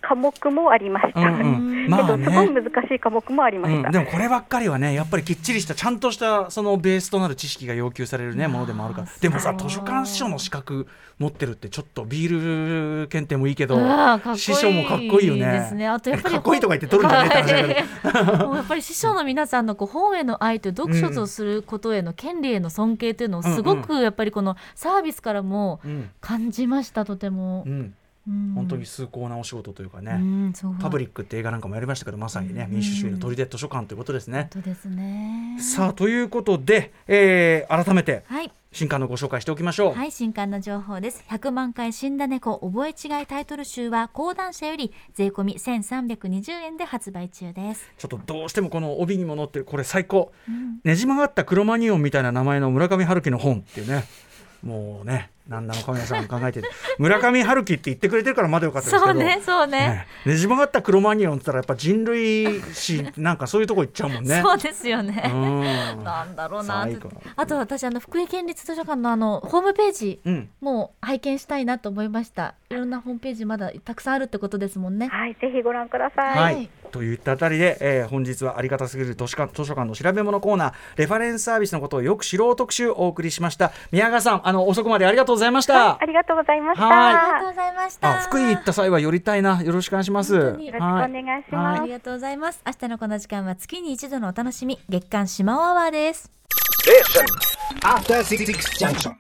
科目もありました。うんうん。まあえっと、すごいね難しい科目もありました。うん、でもこればっかりはねやっぱりきっちりしたちゃんとしたそのベースとなる知識が要求されるねものでもあるから。でもさ図書館司書の資格持ってるってちょっとビール検定もいいけど師匠もかっこいいよね。ですねあとやっぱりかっこいいとか言って取るんじゃねえって話だけどもうやっぱり師匠の皆さんのこう本への愛と読書とすることへの権利への尊敬というのをすごくやっぱりこのサービスからもうん。感じましたとても。う。んうん本当に崇高なお仕事というかね、パブリックって映画なんかもやりましたけどまさにね、うん。民主主義の砦図書館ということですね。ですね。さあということで、えー改めてはい。新刊のご紹介しておきましょう。はい、新刊の情報です。100万回死んだ猫覚え違いタイトル集は講談社より税込み1320円で発売中です。ちょっとどうしてもこの帯にも載ってるこれ最高、ん。ねじ曲がったクロマニオンみたいな名前の村上春樹の本っていうね。もうね何なのか皆さん考えてて。村上春樹って言ってくれてるからまだよかったですけど。そうね、そうね。ね。ねじ曲がったクロマニオンって言ったらやっぱ人類史なんかそういうとこ行っちゃうもんね。そうですよね。うん。なんだろうな。あと私あの福井県立図書館のあのホームページうん。も拝見したいなと思いました。い。ろんなホームページまだたくさんあるってことですもんね。はい、ぜひご覧ください。はい、はい。といったあたりで、えー本日はありがたすぎる図書館図書館の調べ物コーナーレファレンスサービスのことをよく知ろう特集をお送りしました。宮川さんあの遅くまでありがとうございました、ありがとうございました。はい。ありがとうございました。あ福井行った際は寄りたいな。よろしくお願いします。本当に。よろしくお願いします。ありがとうございます。明日のこの時間は月に一度のお楽しみ月刊島尾アワーです。After Six Junction.